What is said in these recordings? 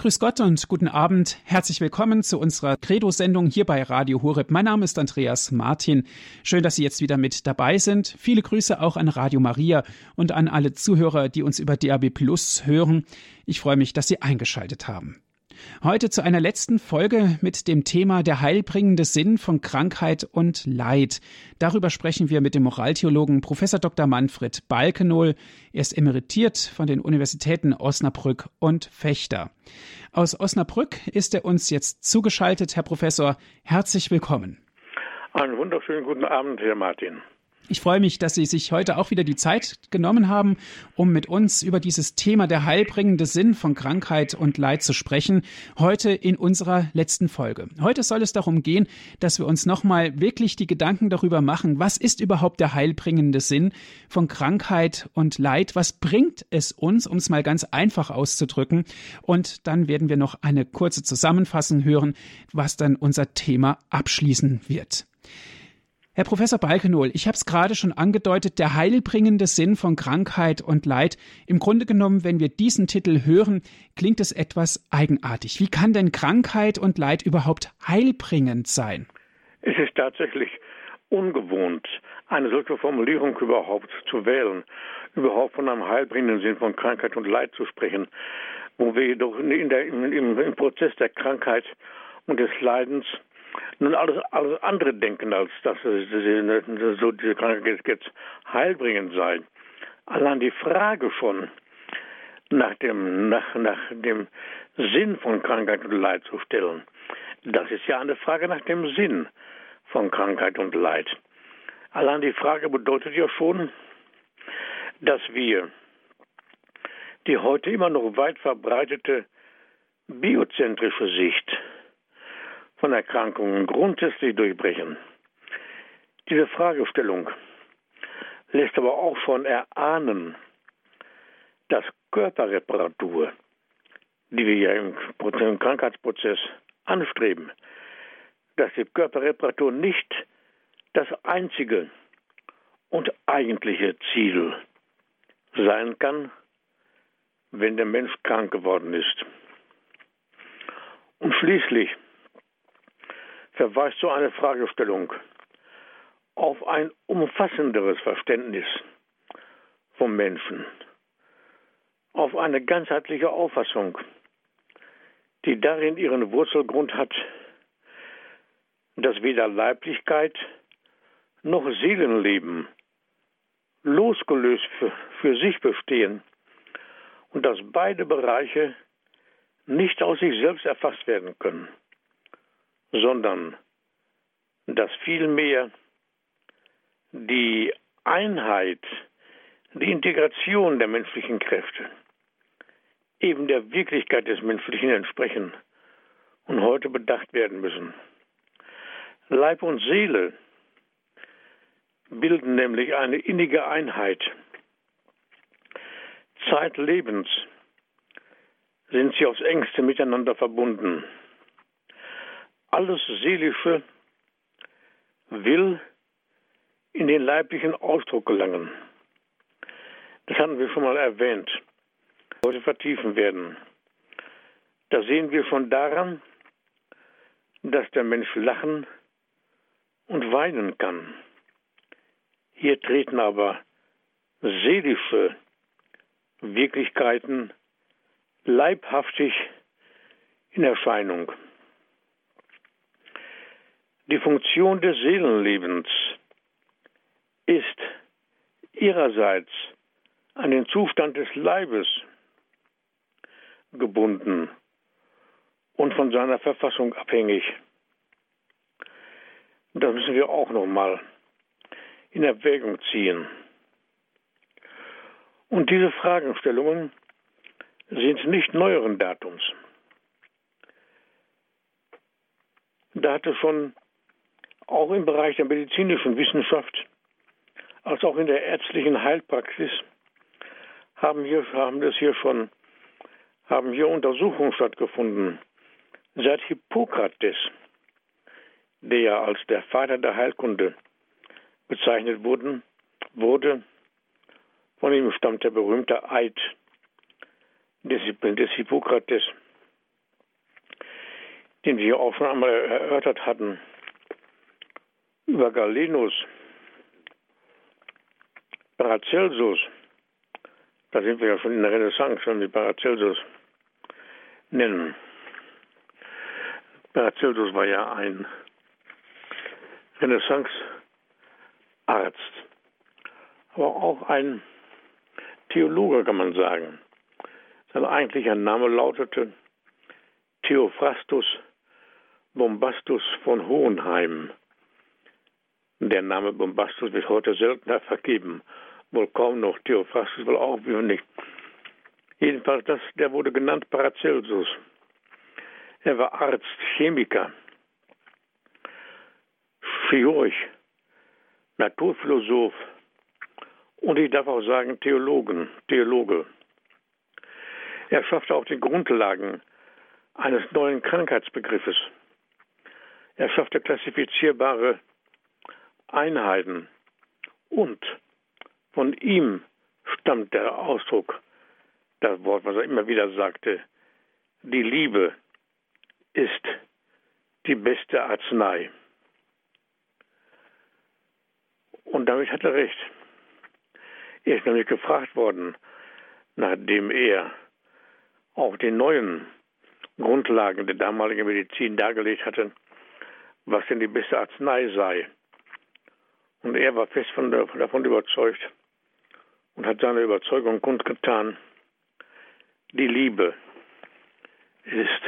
Grüß Gott und guten Abend. Herzlich willkommen zu unserer Credo-Sendung hier bei Radio Horeb. Mein Name ist Andreas Martin. Schön, dass Sie jetzt wieder mit dabei sind. Viele Grüße auch an Radio Maria und an alle Zuhörer, die uns über DAB Plus hören. Ich freue mich, dass Sie eingeschaltet haben. Heute zu einer letzten Folge mit dem Thema der heilbringende Sinn von Krankheit und Leid. Darüber sprechen wir mit dem Moraltheologen Professor Dr. Manfred Balkenohl. Er ist emeritiert von den Universitäten Osnabrück und Fechter. Aus Osnabrück ist er uns jetzt zugeschaltet. Herr Professor, herzlich willkommen. Einen wunderschönen guten Abend, Herr Martin. Ich freue mich, dass Sie sich heute auch wieder die Zeit genommen haben, um mit uns über dieses Thema der heilbringende Sinn von Krankheit und Leid zu sprechen. Heute in unserer letzten Folge. Heute soll es darum gehen, dass wir uns nochmal wirklich die Gedanken darüber machen, was ist überhaupt der heilbringende Sinn von Krankheit und Leid? Was bringt es uns, um es mal ganz einfach auszudrücken? Und dann werden wir noch eine kurze Zusammenfassung hören, was dann unser Thema abschließen wird. Herr Professor Balkenohl, ich habe es gerade schon angedeutet, der heilbringende Sinn von Krankheit und Leid. Im Grunde genommen, wenn wir diesen Titel hören, klingt es etwas eigenartig. Wie kann denn Krankheit und Leid überhaupt heilbringend sein? Es ist tatsächlich ungewohnt, eine solche Formulierung überhaupt zu wählen, überhaupt von einem heilbringenden Sinn von Krankheit und Leid zu sprechen, wo wir jedoch in der, im, im Prozess der Krankheit und des Leidens nun alles, alles andere denken, als dass so diese Krankheit jetzt heilbringend sei. Allein die Frage schon nach dem, nach, nach dem Sinn von Krankheit und Leid zu stellen, das ist ja eine Frage nach dem Sinn von Krankheit und Leid. Allein die Frage bedeutet ja schon, dass wir die heute immer noch weit verbreitete biozentrische Sicht von Erkrankungen grundsätzlich durchbrechen. Diese Fragestellung lässt aber auch schon erahnen, dass Körperreparatur, die wir ja im, Krankheitsprozess anstreben, dass die Körperreparatur nicht das einzige und eigentliche Ziel sein kann, wenn der Mensch krank geworden ist. Und schließlich verweist so eine Fragestellung. Auf ein umfassenderes Verständnis vom Menschen, auf eine ganzheitliche Auffassung, die darin ihren Wurzelgrund hat, dass weder Leiblichkeit noch Seelenleben losgelöst für, für sich bestehen und dass beide Bereiche nicht aus sich selbst erfasst werden können sondern dass vielmehr die Einheit, die Integration der menschlichen Kräfte eben der Wirklichkeit des Menschlichen entsprechen und heute bedacht werden müssen. Leib und Seele bilden nämlich eine innige Einheit. Zeitlebens sind sie aufs engste miteinander verbunden alles Seelische will in den leiblichen Ausdruck gelangen. Das hatten wir schon mal erwähnt. Heute vertiefen werden. Da sehen wir schon daran, dass der Mensch lachen und weinen kann. Hier treten aber seelische Wirklichkeiten leibhaftig in Erscheinung. Die Funktion des Seelenlebens ist ihrerseits an den Zustand des Leibes gebunden und von seiner Verfassung abhängig. Das müssen wir auch nochmal in Erwägung ziehen. Und diese Fragestellungen sind nicht neueren Datums. Da hatte schon auch im Bereich der medizinischen Wissenschaft als auch in der ärztlichen Heilpraxis haben hier haben das hier schon haben hier Untersuchungen stattgefunden. Seit Hippokrates, der ja als der Vater der Heilkunde bezeichnet wurden, wurde, von ihm stammt der berühmte Eid des, des Hippokrates, den wir auch schon einmal erörtert hatten, über Galenus, Paracelsus, da sind wir ja schon in der Renaissance, wenn wir Paracelsus nennen. Paracelsus war ja ein Renaissance-Arzt, aber auch ein Theologe, kann man sagen. Sein eigentlicher Name lautete Theophrastus Bombastus von Hohenheim. Der Name Bombastus wird heute seltener vergeben. Wohl kaum noch. Theophrastus wohl auch nicht. Jedenfalls, das, der wurde genannt Paracelsus. Er war Arzt, Chemiker, Chirurg, Naturphilosoph und ich darf auch sagen Theologen, Theologe. Er schaffte auch die Grundlagen eines neuen Krankheitsbegriffes. Er schaffte klassifizierbare Einheiten und von ihm stammt der Ausdruck, das Wort, was er immer wieder sagte, die Liebe ist die beste Arznei. Und damit hat er recht. Er ist nämlich gefragt worden, nachdem er auch die neuen Grundlagen der damaligen Medizin dargelegt hatte, was denn die beste Arznei sei. Und er war fest von, davon überzeugt und hat seine Überzeugung kundgetan, die Liebe ist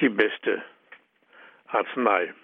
die beste Arznei.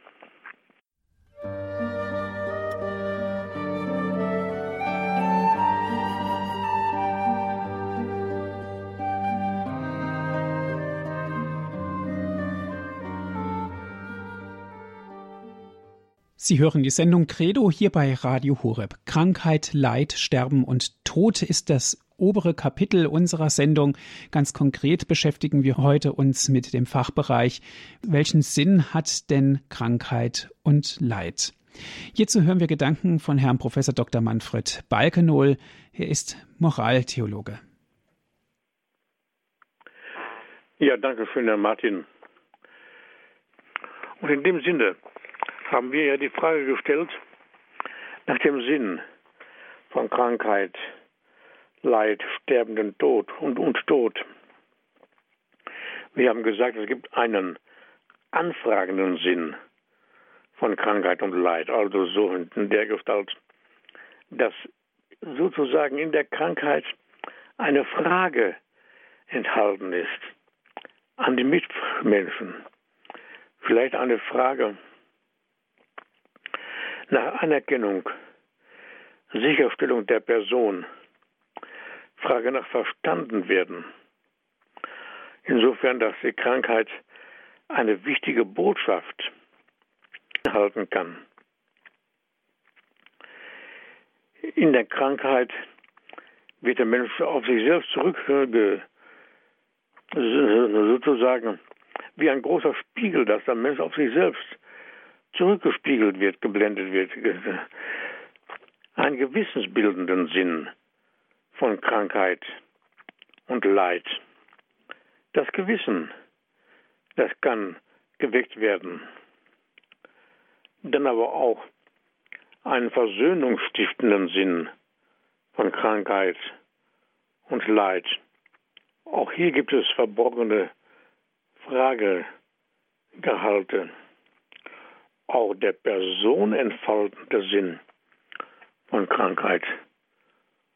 Sie hören die Sendung Credo hier bei Radio Horeb. Krankheit, Leid, Sterben und Tod ist das obere Kapitel unserer Sendung. Ganz konkret beschäftigen wir heute uns mit dem Fachbereich, welchen Sinn hat denn Krankheit und Leid? Hierzu hören wir Gedanken von Herrn Professor Dr. Manfred Balkenohl. Er ist Moraltheologe. Ja, danke schön, Herr Martin. Und in dem Sinne haben wir ja die Frage gestellt nach dem Sinn von Krankheit, Leid, Sterbenden Tod und, und Tod. Wir haben gesagt, es gibt einen anfragenden Sinn von Krankheit und Leid, also so in der Gestalt, dass sozusagen in der Krankheit eine Frage enthalten ist an die Mitmenschen. Vielleicht eine Frage nach Anerkennung, Sicherstellung der Person, Frage nach verstanden werden. Insofern, dass die Krankheit eine wichtige Botschaft halten kann. In der Krankheit wird der Mensch auf sich selbst zurückge sozusagen wie ein großer Spiegel, dass der Mensch auf sich selbst zurückgespiegelt wird, geblendet wird. Einen gewissensbildenden Sinn von Krankheit und Leid. Das Gewissen, das kann geweckt werden. Dann aber auch einen versöhnungsstiftenden Sinn von Krankheit und Leid. Auch hier gibt es verborgene Fragegehalte. Auch der Person entfaltende Sinn von Krankheit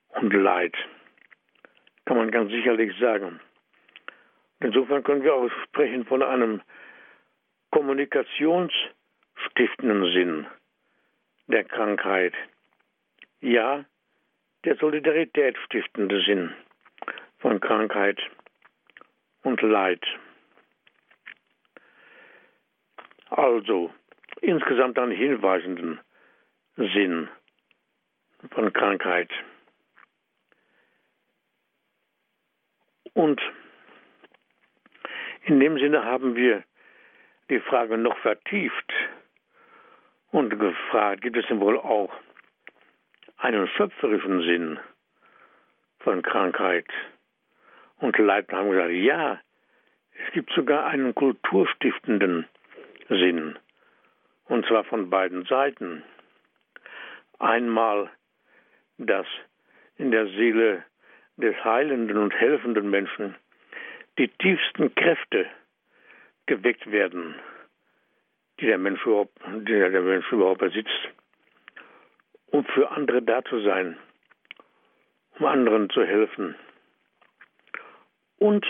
und Leid. Kann man ganz sicherlich sagen. Insofern können wir auch sprechen von einem kommunikationsstiftenden Sinn der Krankheit. Ja, der Solidarität stiftende Sinn von Krankheit und Leid. Also insgesamt einen hinweisenden Sinn von Krankheit. Und in dem Sinne haben wir die Frage noch vertieft und gefragt, gibt es denn wohl auch einen schöpferischen Sinn von Krankheit und Leid? Wir haben gesagt, ja, Es gibt sogar einen kulturstiftenden Sinn, und zwar von beiden Seiten. Einmal, dass in der Seele des heilenden und helfenden Menschen die tiefsten Kräfte geweckt werden, die der Mensch überhaupt, die der Mensch überhaupt besitzt, um für andere da zu sein, um anderen zu helfen. Und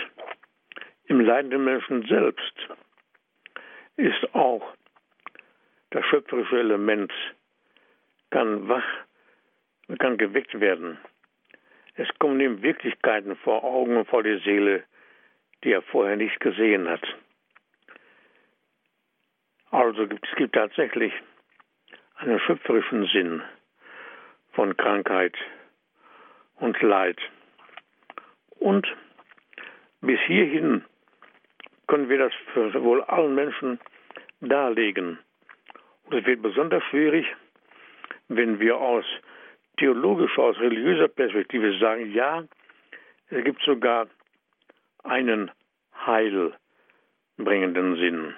im leidenden Menschen selbst ist auch das schöpferische Element, kann wach, kann geweckt werden. Es kommen ihm Wirklichkeiten vor Augen und vor die Seele, die er vorher nicht gesehen hat. Also gibt, es gibt tatsächlich einen schöpferischen Sinn von Krankheit und Leid. Und bis hierhin können wir das für wohl allen Menschen darlegen. Es wird besonders schwierig, wenn wir aus theologischer, aus religiöser Perspektive sagen, ja, es gibt sogar einen heilbringenden Sinn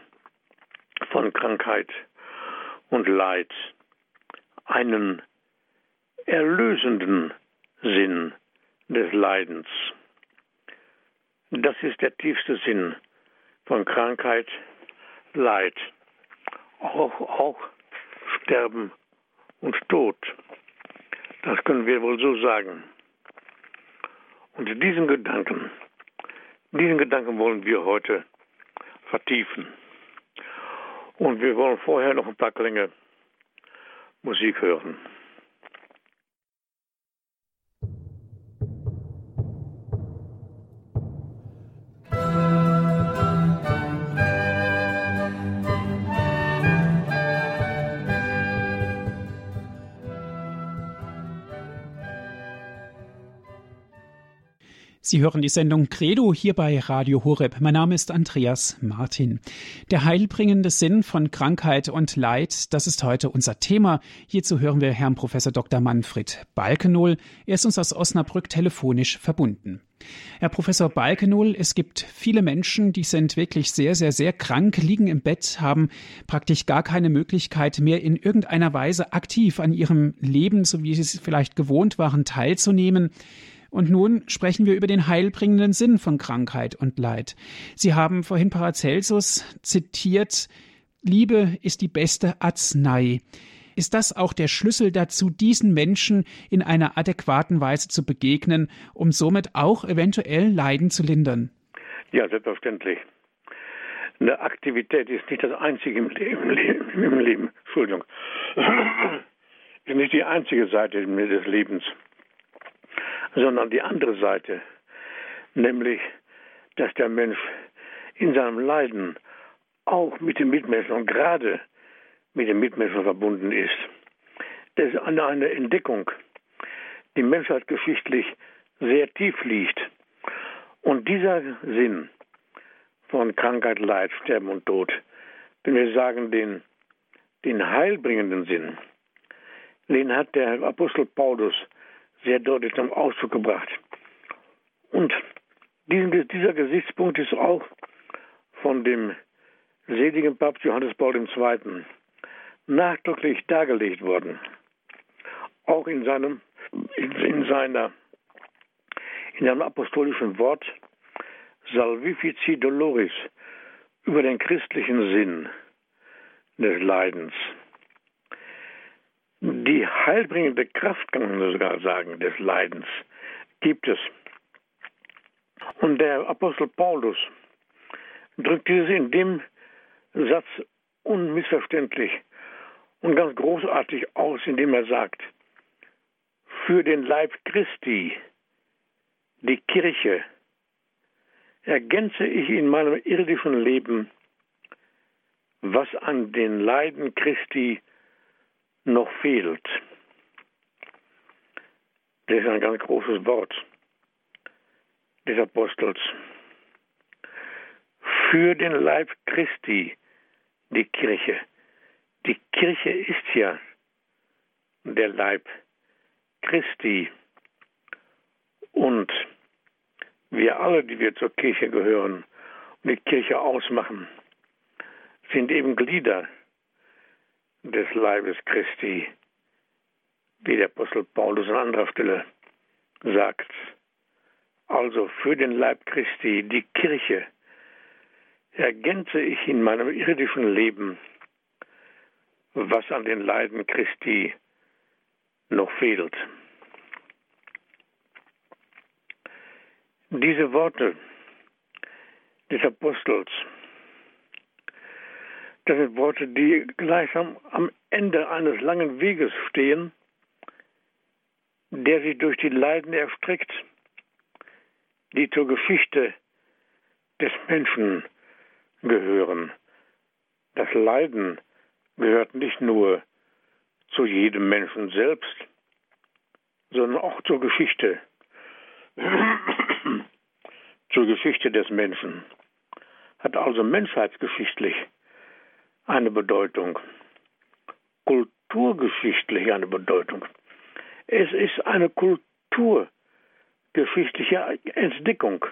von Krankheit und Leid, einen erlösenden Sinn des Leidens. Das ist der tiefste Sinn von Krankheit, Leid, auch, auch Sterben und Tod. Das können wir wohl so sagen. Und diesen Gedanken, diesen Gedanken wollen wir heute vertiefen. Und wir wollen vorher noch ein paar Klänge Musik hören. Sie hören die Sendung Credo hier bei Radio Horeb. Mein Name ist Andreas Martin. Der heilbringende Sinn von Krankheit und Leid, das ist heute unser Thema. Hierzu hören wir Herrn Professor Dr. Manfred Balkenohl. Er ist uns aus Osnabrück telefonisch verbunden. Herr Professor Balkenohl, es gibt viele Menschen, die sind wirklich sehr, sehr, sehr krank, liegen im Bett, haben praktisch gar keine Möglichkeit mehr in irgendeiner Weise aktiv an ihrem Leben, so wie sie es vielleicht gewohnt waren, teilzunehmen. Und nun sprechen wir über den heilbringenden Sinn von Krankheit und Leid. Sie haben vorhin Paracelsus zitiert, Liebe ist die beste Arznei. Ist das auch der Schlüssel dazu, diesen Menschen in einer adäquaten Weise zu begegnen, um somit auch eventuell Leiden zu lindern? Ja, selbstverständlich. Eine Aktivität ist nicht das einzige im Leben. Im Leben. Entschuldigung. ist nicht die einzige Seite des Lebens sondern die andere Seite, nämlich, dass der Mensch in seinem Leiden auch mit den Mitmenschen und gerade mit den Mitmenschen verbunden ist. Das ist eine, eine Entdeckung, die menschheitsgeschichtlich sehr tief liegt. Und dieser Sinn von Krankheit, Leid, Sterben und Tod, wenn wir sagen den, den heilbringenden Sinn, den hat der Apostel Paulus sehr deutlich zum Ausdruck gebracht. Und diesen, dieser Gesichtspunkt ist auch von dem seligen Papst Johannes Paul II. nachdrücklich dargelegt worden. Auch in seinem, in, in seiner, in seinem apostolischen Wort Salvifici Doloris über den christlichen Sinn des Leidens die heilbringende Kraft, kann man sogar sagen, des Leidens gibt es. Und der Apostel Paulus drückt dieses in dem Satz unmissverständlich und ganz großartig aus, indem er sagt, für den Leib Christi, die Kirche, ergänze ich in meinem irdischen Leben, was an den Leiden Christi noch fehlt. Das ist ein ganz großes Wort des Apostels. Für den Leib Christi, die Kirche. Die Kirche ist ja der Leib Christi. Und wir alle, die wir zur Kirche gehören, die Kirche ausmachen, sind eben Glieder des Leibes Christi, wie der Apostel Paulus an anderer Stelle sagt. Also für den Leib Christi, die Kirche, ergänze ich in meinem irdischen Leben, was an den Leiden Christi noch fehlt. Diese Worte des Apostels, das sind Worte, die gleichsam am Ende eines langen Weges stehen, der sich durch die Leiden erstreckt, die zur Geschichte des Menschen gehören. Das Leiden gehört nicht nur zu jedem Menschen selbst, sondern auch zur Geschichte, zur Geschichte des Menschen. Hat also menschheitsgeschichtlich eine Bedeutung, kulturgeschichtlich eine Bedeutung. Es ist eine kulturgeschichtliche Entdeckung,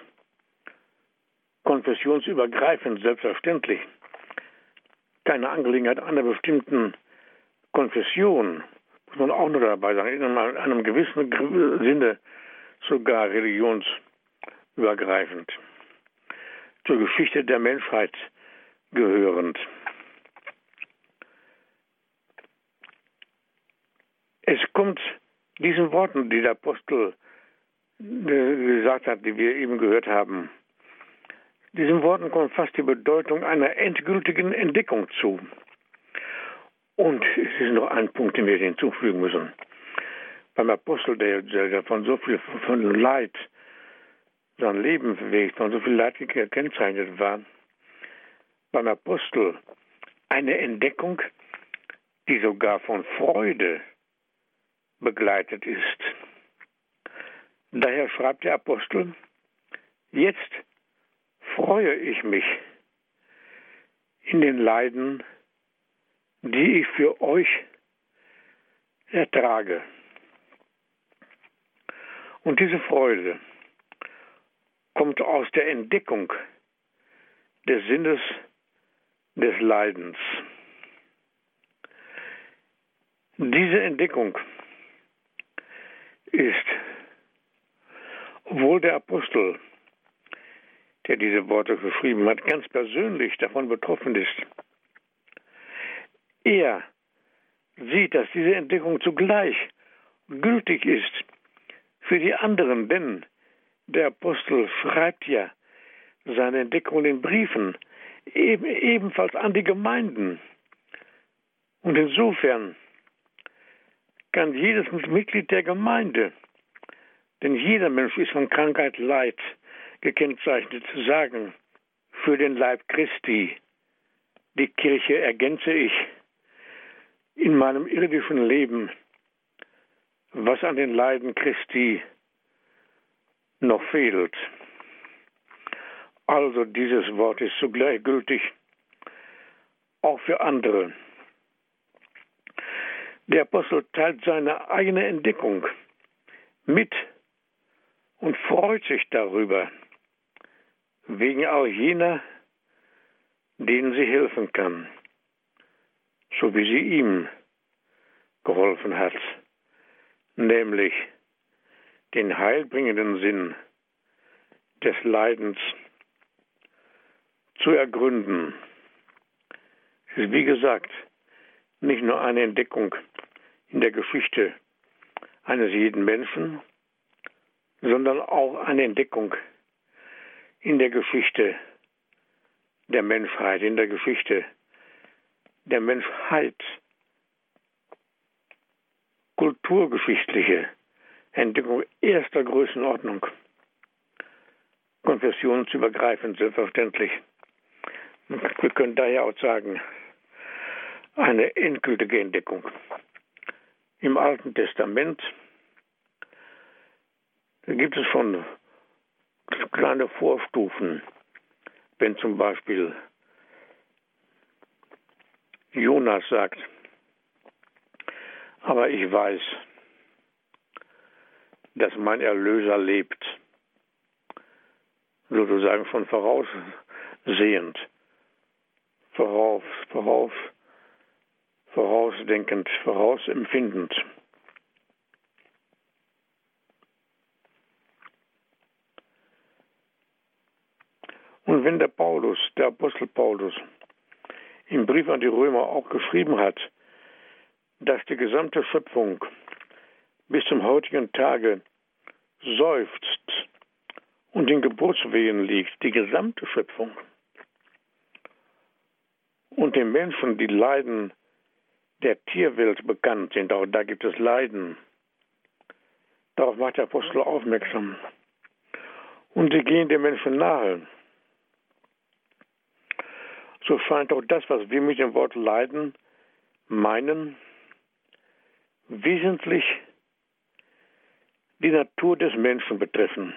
konfessionsübergreifend selbstverständlich. Keine Angelegenheit einer bestimmten Konfession, muss man auch nur dabei sagen, in einem gewissen Sinne sogar religionsübergreifend, zur Geschichte der Menschheit gehörend. Es kommt diesen Worten, die der Apostel äh, gesagt hat, die wir eben gehört haben, diesen Worten kommt fast die Bedeutung einer endgültigen Entdeckung zu. Und es ist noch ein Punkt, den wir hinzufügen müssen. Beim Apostel, der, von so viel von Leid sein Leben bewegt, von so viel Leid gekennzeichnet war, beim Apostel eine Entdeckung, die sogar von Freude begleitet ist. Daher schreibt der Apostel, jetzt freue ich mich in den Leiden, die ich für euch ertrage. Und diese Freude kommt aus der Entdeckung des Sinnes des Leidens. Diese Entdeckung ist, obwohl der Apostel, der diese Worte geschrieben hat, ganz persönlich davon betroffen ist, er sieht, dass diese Entdeckung zugleich gültig ist für die anderen, denn der Apostel schreibt ja seine Entdeckung in Briefen eben, ebenfalls an die Gemeinden. Und insofern kann jedes Mitglied der Gemeinde, denn jeder Mensch ist von Krankheit, Leid gekennzeichnet, sagen, für den Leib Christi, die Kirche ergänze ich in meinem irdischen Leben, was an den Leiden Christi noch fehlt. Also dieses Wort ist zugleich gültig auch für andere. Der Apostel teilt seine eigene Entdeckung mit und freut sich darüber, wegen auch jener, denen sie helfen kann, so wie sie ihm geholfen hat, nämlich den heilbringenden Sinn des Leidens zu ergründen. Es ist wie gesagt nicht nur eine Entdeckung in der Geschichte eines jeden Menschen, sondern auch eine Entdeckung in der Geschichte der Menschheit, in der Geschichte der Menschheit. Kulturgeschichtliche Entdeckung erster Größenordnung. Konfessionsübergreifend selbstverständlich. Wir können daher auch sagen, eine endgültige Entdeckung. Im Alten Testament. Gibt es schon kleine Vorstufen, wenn zum Beispiel Jonas sagt, aber ich weiß, dass mein Erlöser lebt, sozusagen von voraus voraussehend, vorauf, vorauf, vorausdenkend, vorausempfindend. Und wenn der Paulus, der Apostel Paulus, im Brief an die Römer auch geschrieben hat, dass die gesamte Schöpfung bis zum heutigen Tage seufzt und in Geburtswehen liegt, die gesamte Schöpfung. Und den Menschen, die Leiden der Tierwelt bekannt sind, auch da gibt es Leiden. Darauf macht der Apostel aufmerksam. Und sie gehen den Menschen nahe so scheint auch das, was wir mit dem Wort Leiden meinen, wesentlich die Natur des Menschen betreffen.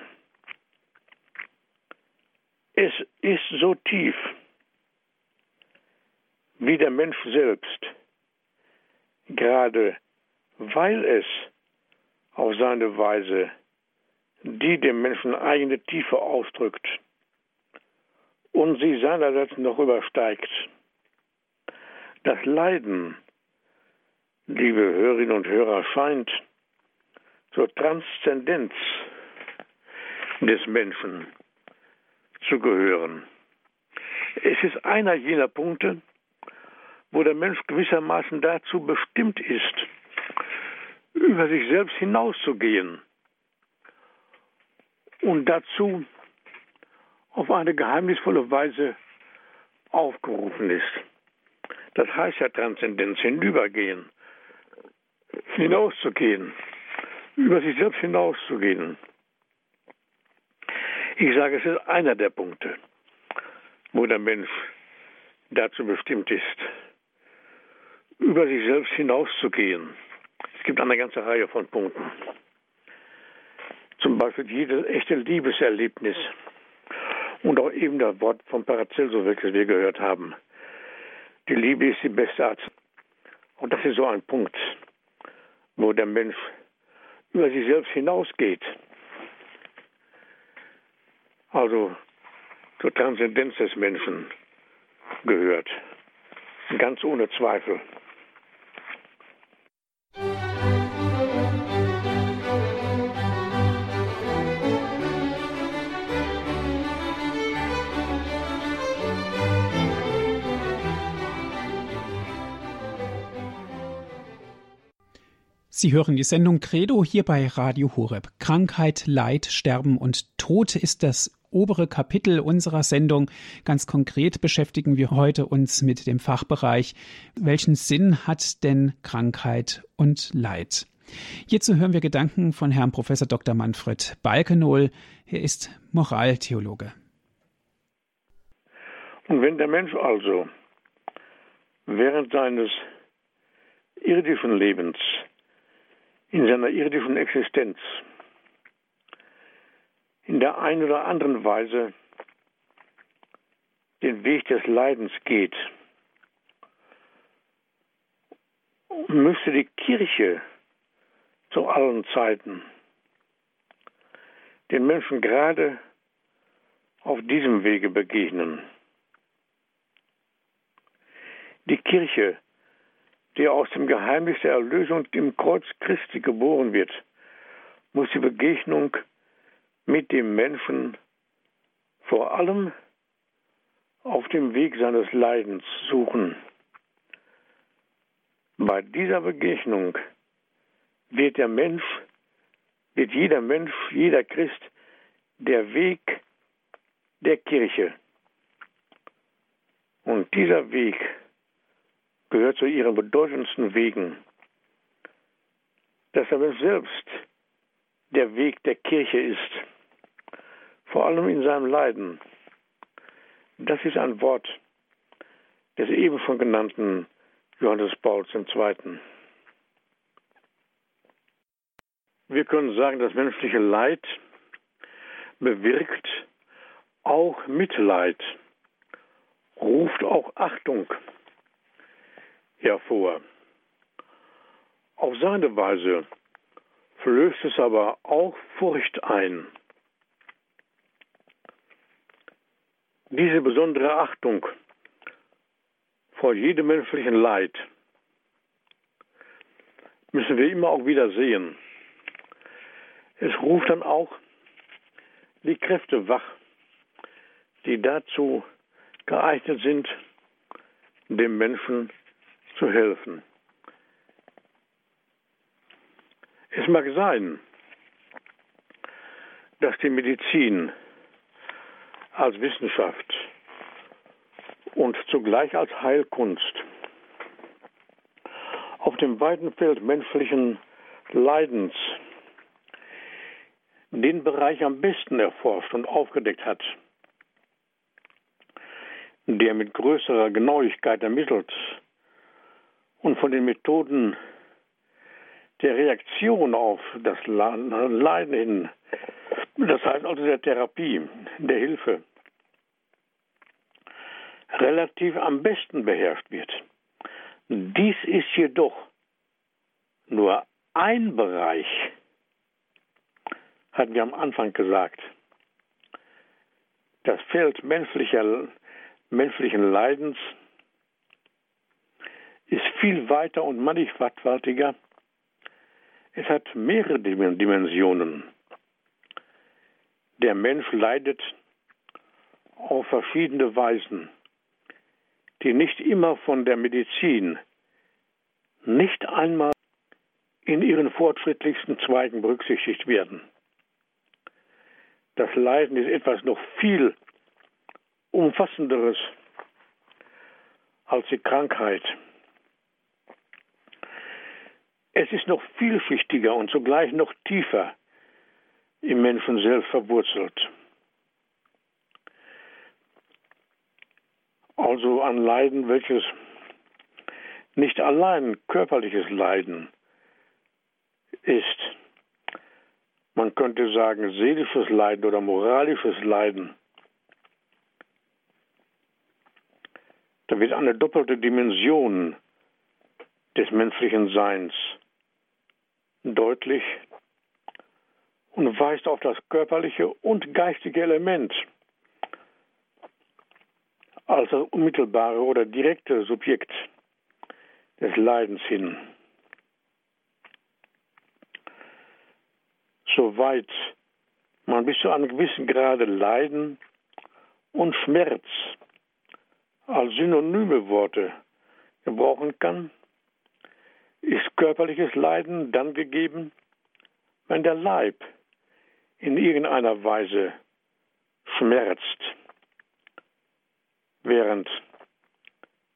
Es ist so tief wie der Mensch selbst, gerade weil es auf seine Weise die dem Menschen eigene Tiefe ausdrückt und sie seinerseits noch übersteigt. Das Leiden, liebe Hörerinnen und Hörer, scheint zur Transzendenz des Menschen zu gehören. Es ist einer jener Punkte, wo der Mensch gewissermaßen dazu bestimmt ist, über sich selbst hinauszugehen und dazu auf eine geheimnisvolle Weise aufgerufen ist. Das heißt ja Transzendenz, hinübergehen, hinauszugehen, über sich selbst hinauszugehen. Ich sage, es ist einer der Punkte, wo der Mensch dazu bestimmt ist, über sich selbst hinauszugehen. Es gibt eine ganze Reihe von Punkten. Zum Beispiel jedes echte Liebeserlebnis und auch eben das Wort von Paracelsus, welches wir gehört haben. Die Liebe ist die beste Arzt. Und das ist so ein Punkt, wo der Mensch über sich selbst hinausgeht. Also zur Transzendenz des Menschen gehört. Ganz ohne Zweifel. Sie hören die Sendung Credo hier bei Radio Horeb. Krankheit, Leid, Sterben und Tod ist das obere Kapitel unserer Sendung. Ganz konkret beschäftigen wir heute uns mit dem Fachbereich, welchen Sinn hat denn Krankheit und Leid? Hierzu hören wir Gedanken von Herrn Professor Dr. Manfred Balkenohl. Er ist Moraltheologe. Und wenn der Mensch also während seines irdischen Lebens in seiner irdischen Existenz in der einen oder anderen Weise den Weg des Leidens geht, müsste die Kirche zu allen Zeiten den Menschen gerade auf diesem Wege begegnen. Die Kirche der aus dem Geheimnis der Erlösung im Kreuz Christi geboren wird, muss die Begegnung mit dem Menschen vor allem auf dem Weg seines Leidens suchen. Bei dieser Begegnung wird der Mensch, wird jeder Mensch, jeder Christ der Weg der Kirche. Und dieser Weg gehört zu ihren bedeutendsten Wegen. Dass aber selbst der Weg der Kirche ist, vor allem in seinem Leiden. Das ist ein Wort des eben schon genannten Johannes Pauls II. Wir können sagen, das menschliche Leid bewirkt auch Mitleid, ruft auch Achtung hervor. Auf seine Weise flößt es aber auch Furcht ein. diese besondere Achtung vor jedem menschlichen Leid müssen wir immer auch wieder sehen. Es ruft dann auch die Kräfte wach, die dazu geeignet sind, dem Menschen zu helfen. Es mag sein, dass die Medizin als Wissenschaft und zugleich als Heilkunst auf dem weiten Feld menschlichen Leidens den Bereich am besten erforscht und aufgedeckt hat, der mit größerer Genauigkeit ermittelt und von den Methoden der Reaktion auf das Leiden hin, das heißt also der Therapie, der Hilfe, relativ am besten beherrscht wird. Dies ist jedoch nur ein Bereich, hatten wir am Anfang gesagt. Das Feld menschlicher, menschlichen Leidens viel weiter und mannigfaltiger. Es hat mehrere Dimensionen. Der Mensch leidet auf verschiedene Weisen, die nicht immer von der Medizin, nicht einmal in ihren fortschrittlichsten Zweigen berücksichtigt werden. Das Leiden ist etwas noch viel umfassenderes als die Krankheit. Es ist noch vielschichtiger und zugleich noch tiefer im Menschen selbst verwurzelt. Also ein Leiden, welches nicht allein körperliches Leiden ist, man könnte sagen, seelisches Leiden oder moralisches Leiden. Da wird eine doppelte Dimension des menschlichen Seins deutlich und weist auf das körperliche und geistige Element als das unmittelbare oder direkte Subjekt des Leidens hin. soweit man bis zu einem gewissen Grade Leiden und Schmerz als synonyme Worte gebrauchen kann, ist körperliches Leiden dann gegeben, wenn der Leib in irgendeiner Weise schmerzt, während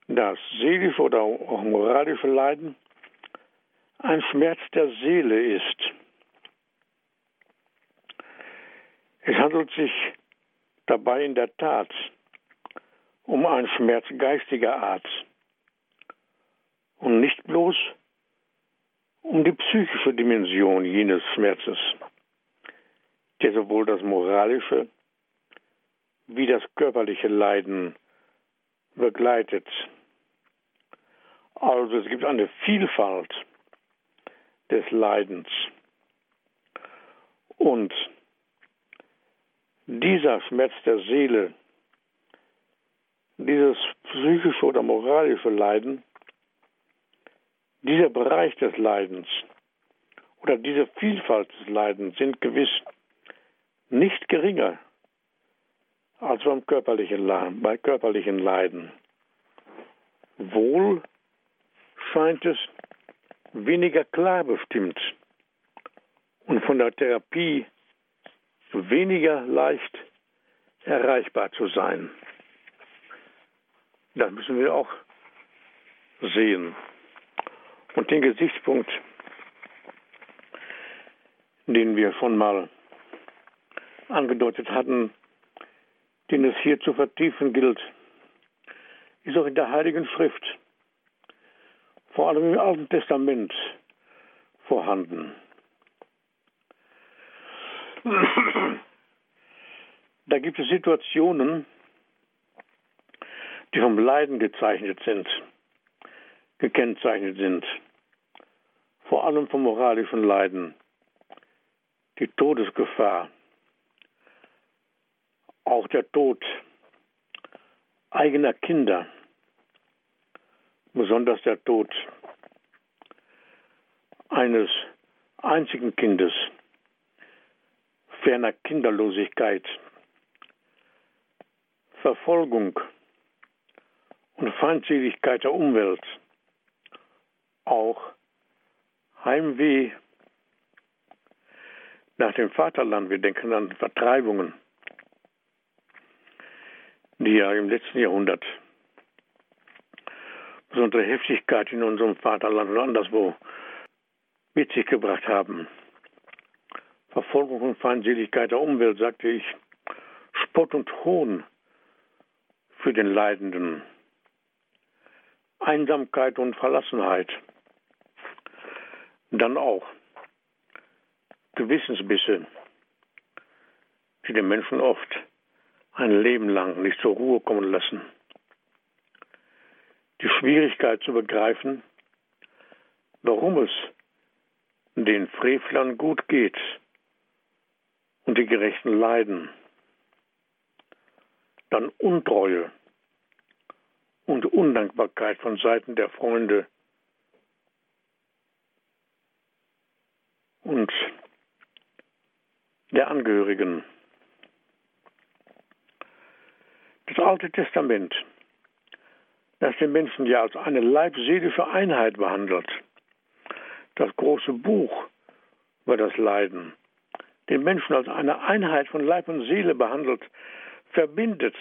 das seelische oder auch moralische Leiden ein Schmerz der Seele ist. Es handelt sich dabei in der Tat um einen Schmerz geistiger Art und nicht bloß um die psychische Dimension jenes Schmerzes, der sowohl das moralische wie das körperliche Leiden begleitet. Also es gibt eine Vielfalt des Leidens. Und dieser Schmerz der Seele, dieses psychische oder moralische Leiden, dieser Bereich des Leidens oder diese Vielfalt des Leidens sind gewiss nicht geringer als beim körperlichen, Leiden, bei körperlichen Leiden. Wohl scheint es weniger klar bestimmt und von der Therapie weniger leicht erreichbar zu sein. Das müssen wir auch sehen. Und den Gesichtspunkt, den wir schon mal angedeutet hatten, den es hier zu vertiefen gilt, ist auch in der Heiligen Schrift, vor allem im Alten Testament, vorhanden. Da gibt es Situationen, die vom Leiden gezeichnet sind, gekennzeichnet sind. Vor allem vom moralischen Leiden, die Todesgefahr, auch der Tod eigener Kinder, besonders der Tod eines einzigen Kindes, ferner Kinderlosigkeit, Verfolgung und Feindseligkeit der Umwelt, auch Heimweh nach dem Vaterland. Wir denken an Vertreibungen, die ja im letzten Jahrhundert besondere Heftigkeit in unserem Vaterland und anderswo mit sich gebracht haben. Verfolgung und Feindseligkeit der Umwelt, sagte ich, Spott und Hohn für den Leidenden, Einsamkeit und Verlassenheit, dann auch Gewissensbisse, die den Menschen oft ein Leben lang nicht zur Ruhe kommen lassen. Die Schwierigkeit zu begreifen, warum es den Frevlern gut geht und die Gerechten leiden. Dann Untreue und Undankbarkeit von Seiten der Freunde und der Angehörigen. Das Alte Testament, das den Menschen ja als eine leibseelische Einheit behandelt, das große Buch über das Leiden, den Menschen als eine Einheit von Leib und Seele behandelt, verbindet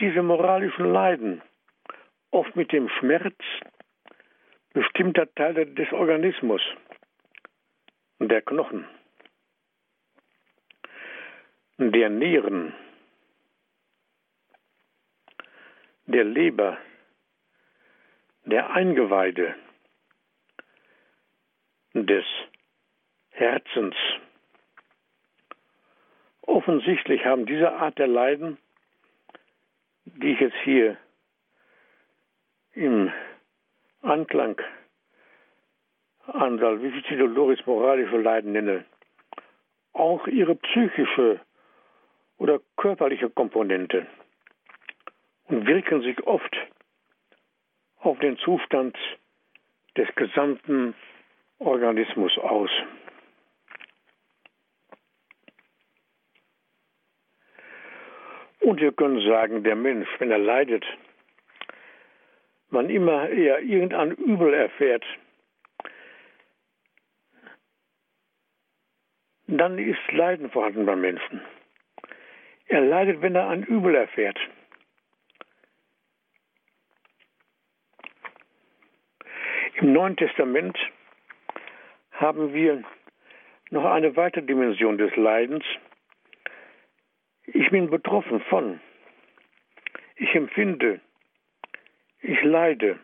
diese moralischen Leiden oft mit dem Schmerz bestimmter Teile des Organismus, der Knochen der Nieren, der Leber, der Eingeweide, des Herzens. Offensichtlich haben diese Art der Leiden, die ich jetzt hier im Anklang an Salvifici Dolores moralische Leiden nenne, auch ihre psychische oder körperliche Komponente und wirken sich oft auf den Zustand des gesamten Organismus aus. Und wir können sagen, der Mensch, wenn er leidet, man immer eher irgendein Übel erfährt, dann ist Leiden vorhanden beim Menschen. Er leidet, wenn er ein Übel erfährt. Im Neuen Testament haben wir noch eine weitere Dimension des Leidens. Ich bin betroffen von, ich empfinde, ich leide.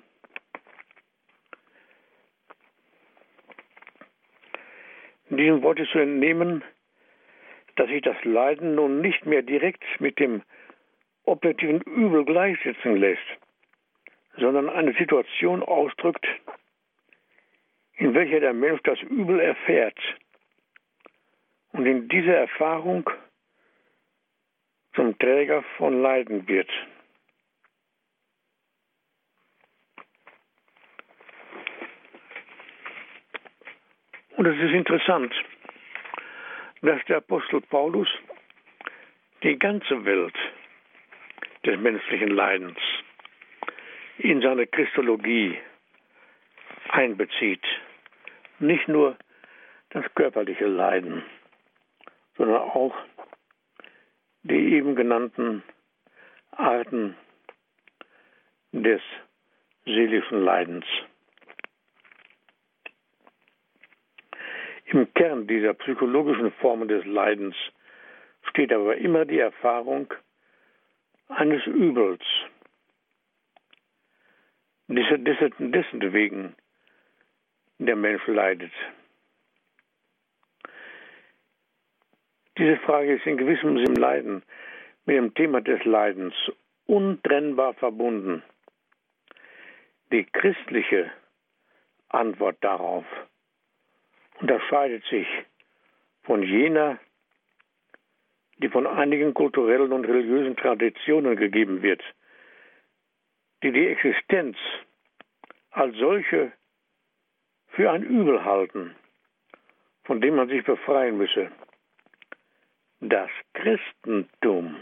In diesem Wort ist zu entnehmen, dass sich das Leiden nun nicht mehr direkt mit dem objektiven Übel gleichsetzen lässt, sondern eine Situation ausdrückt, in welcher der Mensch das Übel erfährt und in dieser Erfahrung zum Träger von Leiden wird. Und es ist interessant, dass der Apostel Paulus die ganze Welt des menschlichen Leidens in seine Christologie einbezieht. Nicht nur das körperliche Leiden, sondern auch die eben genannten Arten des seelischen Leidens. Im Kern dieser psychologischen Formen des Leidens steht aber immer die Erfahrung eines Übels, dessen, dessen wegen der Mensch leidet. Diese Frage ist in gewissem Sinn Leiden mit dem Thema des Leidens untrennbar verbunden. Die christliche Antwort darauf unterscheidet sich von jener, die von einigen kulturellen und religiösen Traditionen gegeben wird, die die Existenz als solche für ein Übel halten, von dem man sich befreien müsse. Das Christentum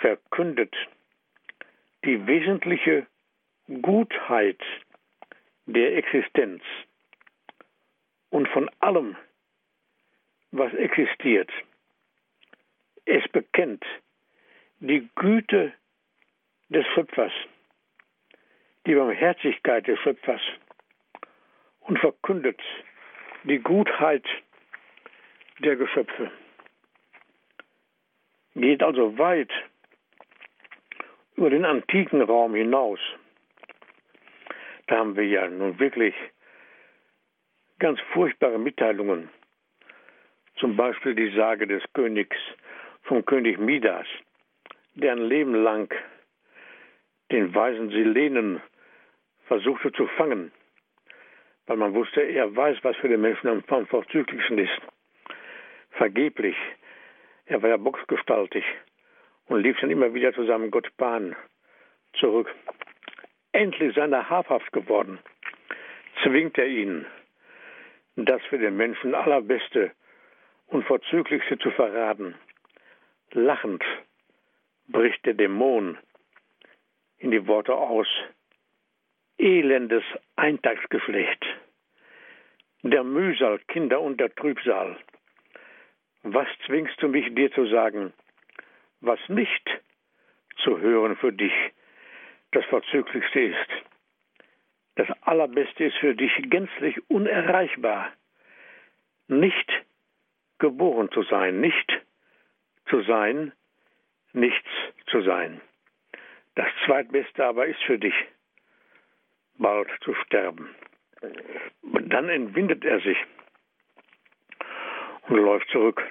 verkündet die wesentliche Gutheit der Existenz und von allem, was existiert. Es bekennt die Güte des Schöpfers, die Barmherzigkeit des Schöpfers und verkündet die Gutheit der Geschöpfe. Geht also weit über den antiken Raum hinaus. Da haben wir ja nun wirklich ganz furchtbare Mitteilungen. Zum Beispiel die Sage des Königs, vom König Midas, der ein Leben lang den weisen Silenen versuchte zu fangen, weil man wusste, er weiß, was für den Menschen am vorzüglichsten ist. Vergeblich. Er war ja boxgestaltig und lief dann immer wieder zu seinem Gott Pan zurück. Endlich sei er habhaft geworden, zwingt er ihn, das für den Menschen allerbeste und vorzüglichste zu verraten. Lachend bricht der Dämon in die Worte aus. Elendes Eintagsgeflecht, der Mühsal, Kinder und der Trübsal. Was zwingst du mich dir zu sagen, was nicht zu hören für dich das Vorzüglichste ist? Das Allerbeste ist für dich gänzlich unerreichbar. Nicht geboren zu sein, nicht zu sein, nichts zu sein. Das Zweitbeste aber ist für dich, bald zu sterben. Und dann entwindet er sich und läuft zurück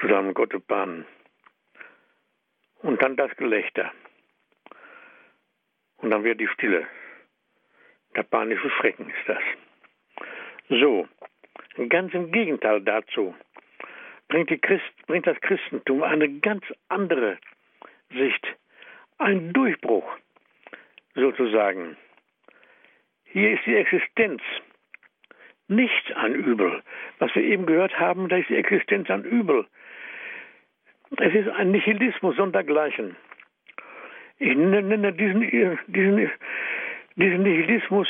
zu seinem Gottepan. Und dann das Gelächter. Und dann wird die Stille. Der panische Schrecken ist das. So, ganz im Gegenteil dazu bringt, Christ, bringt das Christentum eine ganz andere Sicht, ein Durchbruch sozusagen. Hier ist die Existenz nicht ein Übel. Was wir eben gehört haben, da ist die Existenz ein Übel. Es ist ein Nihilismus sondergleichen. Ich nenne diesen, diesen, diesen Nihilismus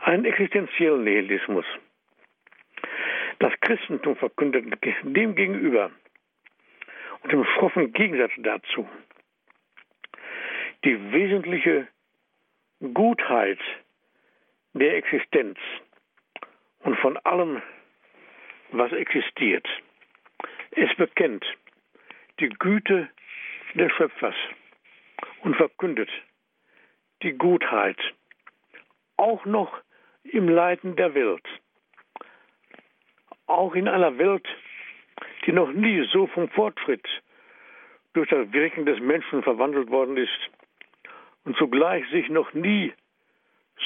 einen existenziellen Nihilismus. Das Christentum verkündet dem gegenüber und im schroffen Gegensatz dazu die wesentliche Gutheit der Existenz und von allem, was existiert. Es bekennt die Güte des Schöpfers und verkündet die Gutheit auch noch im Leiden der Welt. Auch in einer Welt, die noch nie so vom Fortschritt durch das Wirken des Menschen verwandelt worden ist und zugleich sich noch nie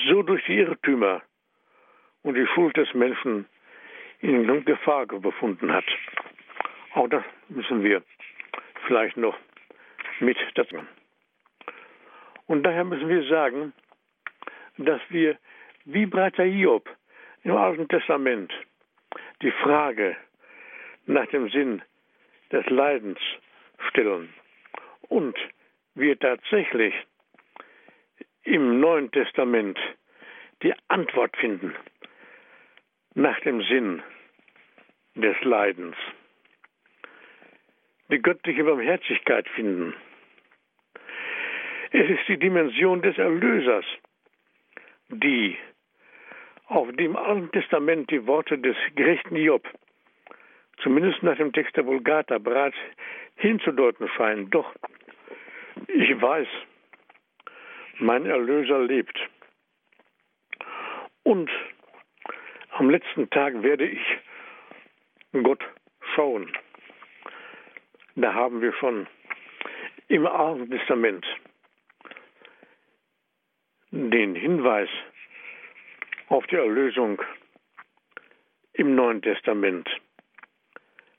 so durch die Irrtümer und die Schuld des Menschen in Gefahr befunden hat. Auch das müssen wir vielleicht noch mit dazu. Und daher müssen wir sagen, dass wir, wie Breiter Hiob im Alten Testament, die Frage nach dem Sinn des Leidens stellen und wir tatsächlich im Neuen Testament die Antwort finden nach dem Sinn des Leidens. Die göttliche Barmherzigkeit finden. Es ist die Dimension des Erlösers, die auf dem Alten Testament die Worte des gerechten Job, zumindest nach dem Text der Vulgata, bereits hinzudeuten scheinen. Doch ich weiß, mein Erlöser lebt. Und am letzten Tag werde ich Gott schauen. Da haben wir schon im Alten Testament den Hinweis auf die Erlösung im Neuen Testament.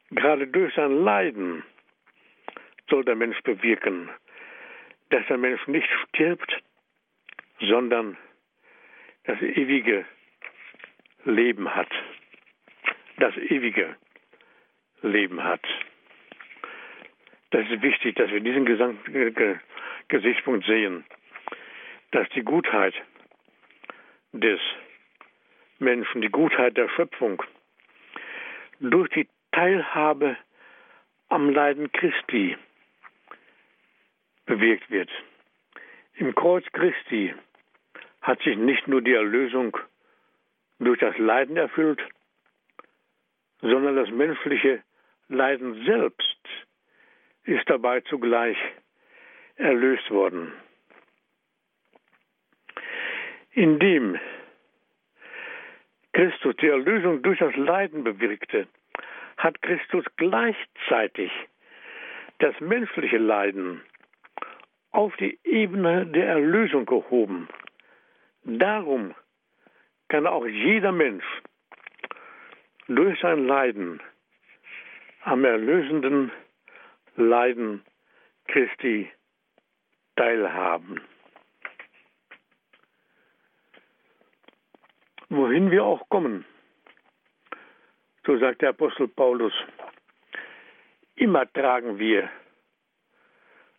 Gerade durch sein Leiden soll der Mensch bewirken, dass der Mensch nicht stirbt, sondern das ewige Leben hat. Das ewige Leben hat. Das ist wichtig, dass wir diesen Gesang Gesichtspunkt sehen, dass die Gutheit des Menschen, die Gutheit der Schöpfung durch die Teilhabe am Leiden Christi bewirkt wird. Im Kreuz Christi hat sich nicht nur die Erlösung durch das Leiden erfüllt, sondern das menschliche Leiden selbst ist dabei zugleich erlöst worden. Indem Christus die Erlösung durch das Leiden bewirkte, hat Christus gleichzeitig das menschliche Leiden auf die Ebene der Erlösung gehoben. Darum kann auch jeder Mensch durch sein Leiden am erlösenden Leiden Christi teilhaben. Wohin wir auch kommen, so sagt der Apostel Paulus, immer tragen wir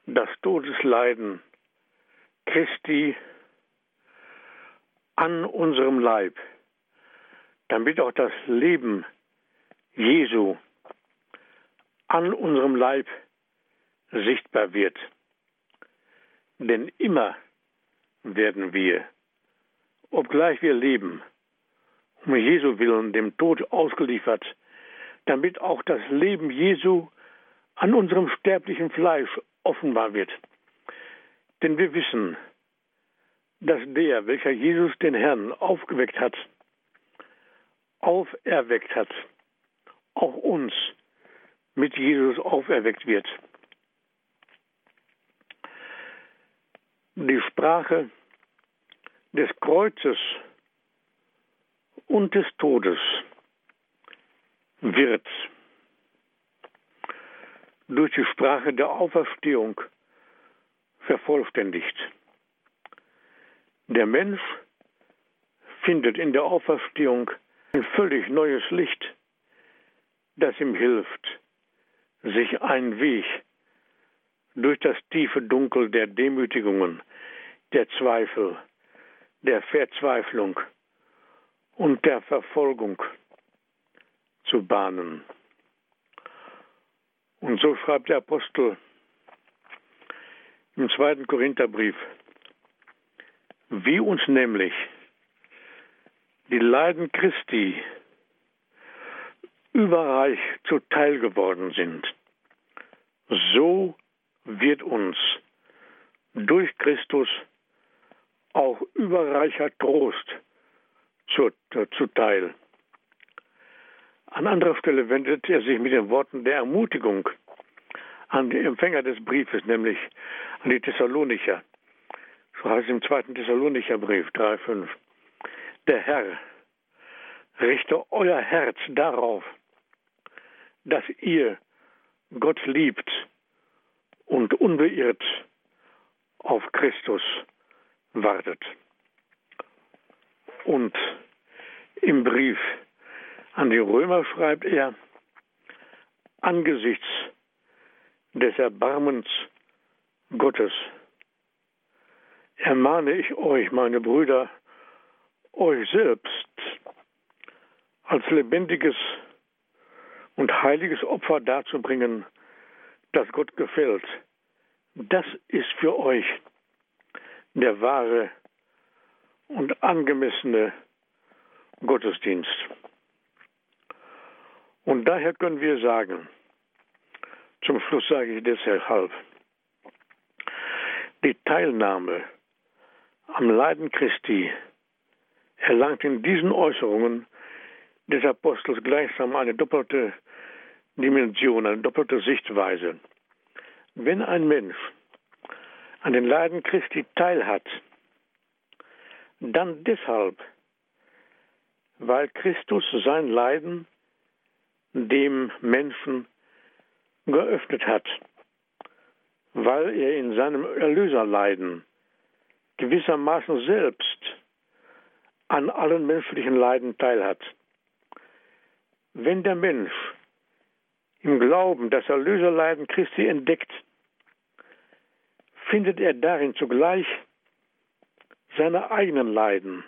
das Todesleiden Christi an unserem Leib, damit auch das Leben Jesu an unserem Leib sichtbar wird. Denn immer werden wir, obgleich wir leben, um Jesu willen dem Tod ausgeliefert, damit auch das Leben Jesu an unserem sterblichen Fleisch offenbar wird. Denn wir wissen, dass der, welcher Jesus den Herrn aufgeweckt hat, auferweckt hat, auch uns mit Jesus auferweckt wird. Die Sprache des Kreuzes und des Todes wird durch die Sprache der Auferstehung vervollständigt. Der Mensch findet in der Auferstehung ein völlig neues Licht, das ihm hilft, sich einen Weg durch das tiefe Dunkel der Demütigungen, der Zweifel, der Verzweiflung und der Verfolgung zu bahnen. Und so schreibt der Apostel im zweiten Korintherbrief, wie uns nämlich die Leiden Christi überreich zuteil geworden sind, so wird uns durch Christus auch überreicher Trost zuteil. An anderer Stelle wendet er sich mit den Worten der Ermutigung an die Empfänger des Briefes, nämlich an die Thessalonicher. So heißt es im zweiten Thessalonicher Brief 3,5. Der Herr richte euer Herz darauf, dass ihr Gott liebt und unbeirrt auf Christus wartet. Und im Brief an die Römer schreibt er, angesichts des Erbarmens Gottes ermahne ich euch, meine Brüder, euch selbst als lebendiges und heiliges Opfer darzubringen, das Gott gefällt. Das ist für euch der wahre und angemessene Gottesdienst. Und daher können wir sagen, zum Schluss sage ich deshalb, die Teilnahme am Leiden Christi erlangt in diesen Äußerungen des Apostels gleichsam eine doppelte Dimension, eine doppelte Sichtweise. Wenn ein Mensch an den Leiden Christi teilhat, dann deshalb, weil Christus sein Leiden dem Menschen geöffnet hat, weil er in seinem Erlöserleiden gewissermaßen selbst an allen menschlichen Leiden teilhat. Wenn der Mensch im Glauben das Erlöserleiden Christi entdeckt, findet er darin zugleich seine eigenen Leiden.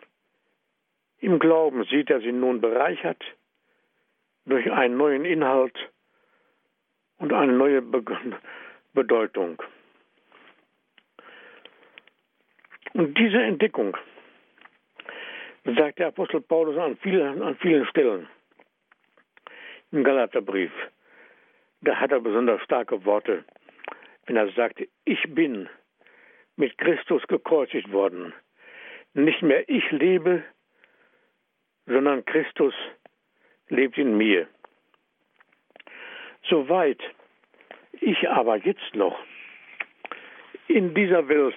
Im Glauben sieht er sie nun bereichert durch einen neuen Inhalt und eine neue Be Bedeutung. Und diese Entdeckung sagt der Apostel Paulus an vielen, an vielen Stellen im Galaterbrief. Da hat er besonders starke Worte, wenn er sagt, ich bin mit Christus gekreuzigt worden. Nicht mehr ich lebe, sondern Christus lebt in mir. Soweit ich aber jetzt noch in dieser Welt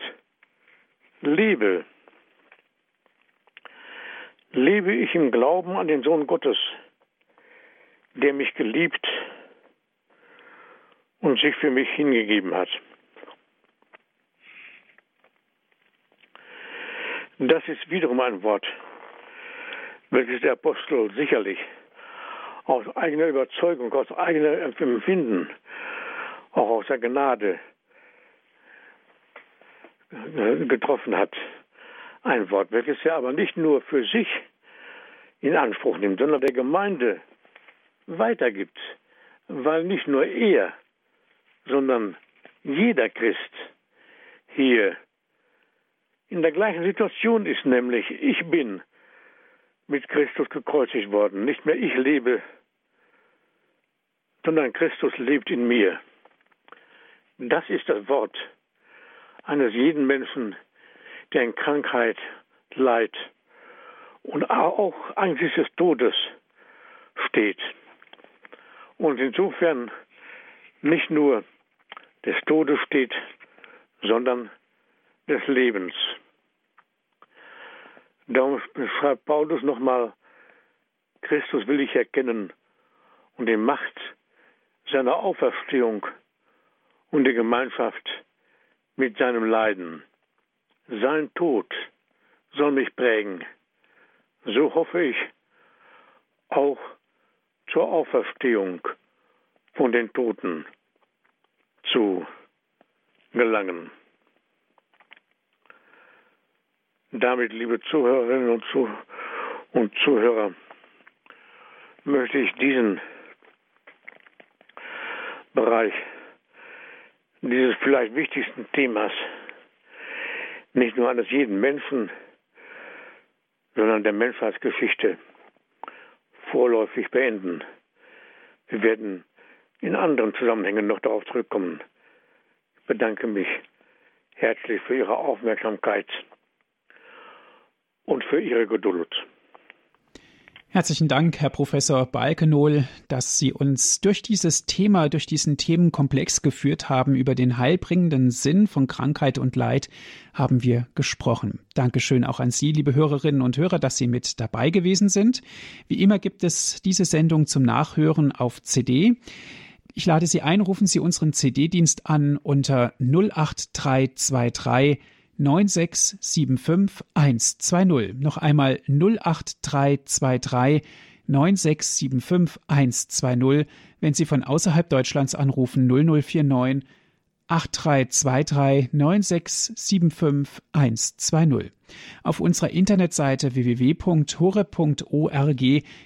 lebe, lebe ich im Glauben an den Sohn Gottes, der mich geliebt und sich für mich hingegeben hat. Das ist wiederum ein Wort, welches der Apostel sicherlich aus eigener Überzeugung, aus eigener Empfinden, auch aus der Gnade getroffen hat. Ein Wort, welches er aber nicht nur für sich in Anspruch nimmt, sondern der Gemeinde weitergibt, weil nicht nur er, sondern jeder Christ hier in der gleichen Situation ist, nämlich ich bin mit Christus gekreuzigt worden. Nicht mehr ich lebe, sondern Christus lebt in mir. Das ist das Wort eines jeden Menschen, der in Krankheit, Leid und auch Angst des Todes steht. Und insofern nicht nur des Todes steht, sondern des Lebens. Darum schreibt Paulus nochmal, Christus will ich erkennen und die Macht seiner Auferstehung und die Gemeinschaft mit seinem Leiden. Sein Tod soll mich prägen. So hoffe ich auch zur Auferstehung von den Toten zu gelangen. Damit, liebe Zuhörerinnen und, Zuh und Zuhörer, möchte ich diesen Bereich dieses vielleicht wichtigsten Themas, nicht nur eines jeden Menschen, sondern der Menschheitsgeschichte vorläufig beenden. Wir werden in anderen Zusammenhängen noch darauf zurückkommen. Ich bedanke mich herzlich für Ihre Aufmerksamkeit und für Ihre Geduld. Herzlichen Dank, Herr Professor Balkenohl, dass Sie uns durch dieses Thema, durch diesen Themenkomplex geführt haben. Über den heilbringenden Sinn von Krankheit und Leid haben wir gesprochen. Dankeschön auch an Sie, liebe Hörerinnen und Hörer, dass Sie mit dabei gewesen sind. Wie immer gibt es diese Sendung zum Nachhören auf CD. Ich lade Sie ein, rufen Sie unseren CD-Dienst an unter 08323 9675120. Noch einmal 08323 9675120. Wenn Sie von außerhalb Deutschlands anrufen 0049 8323 9675120. Auf unserer Internetseite www.hore.org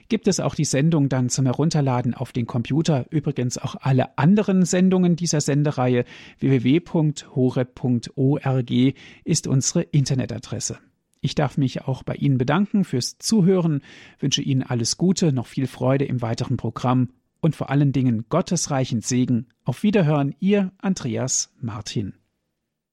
gibt es auch die Sendung dann zum Herunterladen auf den Computer. Übrigens auch alle anderen Sendungen dieser Sendereihe. www.hore.org ist unsere Internetadresse. Ich darf mich auch bei Ihnen bedanken fürs Zuhören, wünsche Ihnen alles Gute, noch viel Freude im weiteren Programm und vor allen Dingen Gottes reichen Segen. Auf Wiederhören, Ihr Andreas Martin.